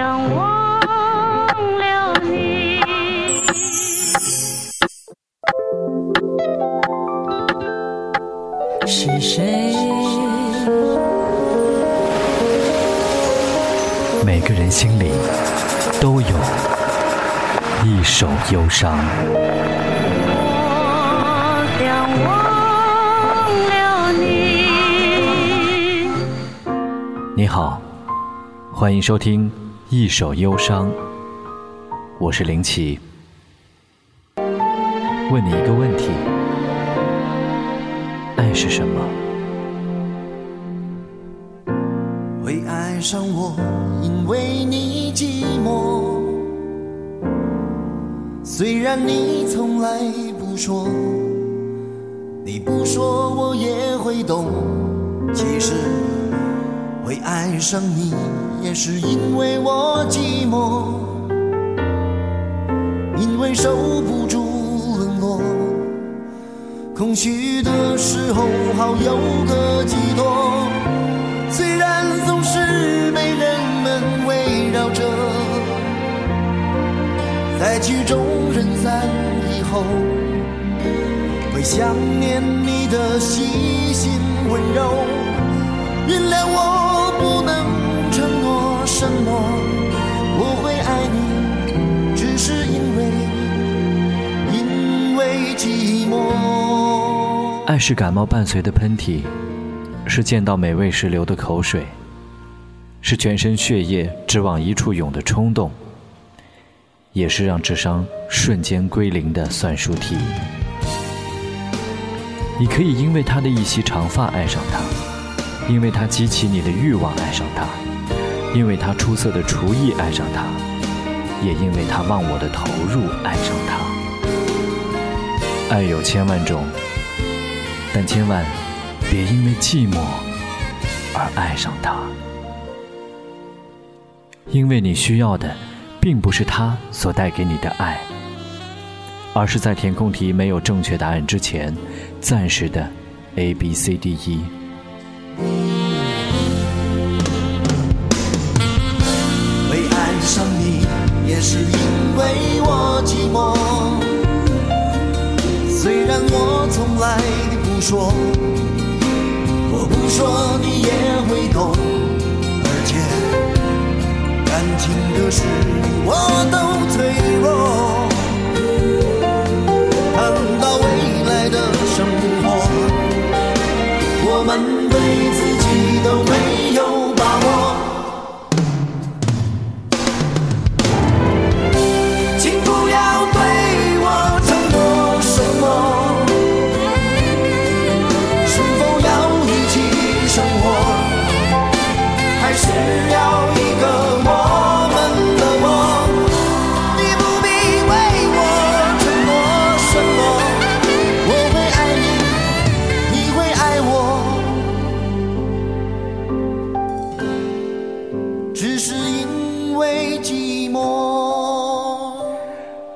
想忘了你。是谁？每个人心里都有一首忧伤。我想忘了你。你好，欢迎收听《一首忧伤》，我是林奇。问你一个问题：爱是什么？会爱上我，因为你寂寞。虽然你从来不说，你不说我也会懂。其实会爱上你，也是因为我寂寞，因为受不住冷落。空虚的时候，好有个寄托。虽然总是被人们围绕着，在曲终人散以后，会想念你的细心温柔。爱是感冒伴随的喷嚏，是见到美味时流的口水，是全身血液只往一处涌的冲动，也是让智商瞬间归零的算术题。你可以因为他的一袭长发爱上他，因为他激起你的欲望爱上他，因为他出色的厨艺爱上他，也因为他忘我的投入爱上他。爱有千万种。但千万别因为寂寞而爱上他，因为你需要的并不是他所带给你的爱，而是在填空题没有正确答案之前，暂时的 A B C D E。会爱上你，也是因为我寂寞。虽然我从来说，我不说你也会懂，而且感情的事我都脆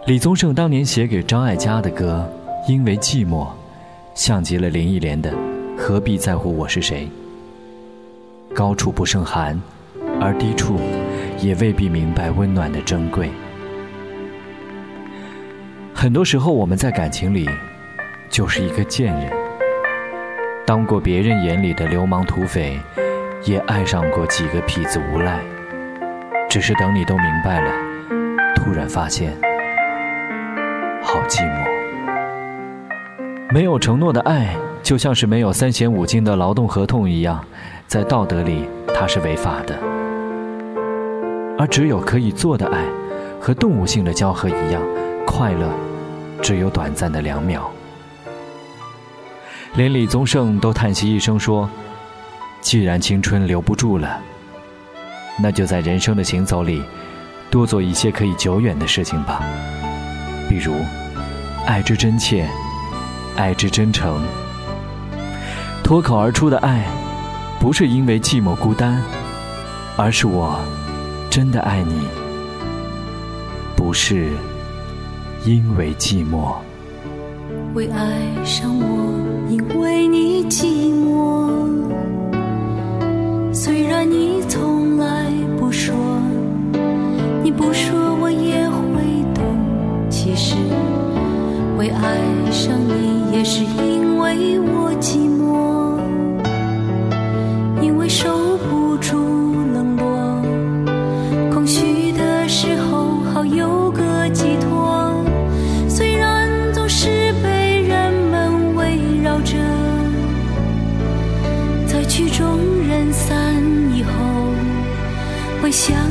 李宗盛当年写给张艾嘉的歌《因为寂寞》，像极了林忆莲的《何必在乎我是谁》。高处不胜寒，而低处也未必明白温暖的珍贵。很多时候，我们在感情里就是一个贱人，当过别人眼里的流氓土匪，也爱上过几个痞子无赖。只是等你都明白了，突然发现。好寂寞。没有承诺的爱，就像是没有三险五金的劳动合同一样，在道德里它是违法的。而只有可以做的爱，和动物性的交合一样，快乐只有短暂的两秒。连李宗盛都叹息一声说：“既然青春留不住了，那就在人生的行走里，多做一些可以久远的事情吧。”例如，爱之真切，爱之真诚。脱口而出的爱，不是因为寂寞孤单，而是我真的爱你，不是因为寂寞。为爱上我，想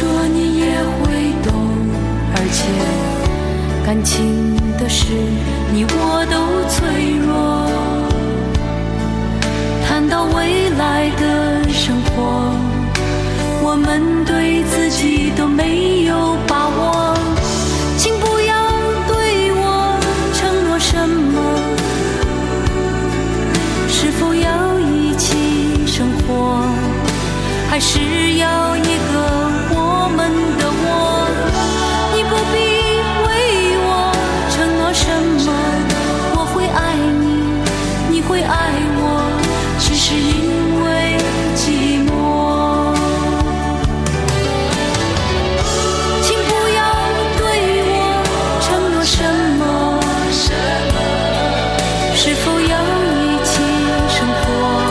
说你也会懂，而且感情的事你我都脆弱。谈到未来的生活，我们对自己都没有把握。是否要一起生活？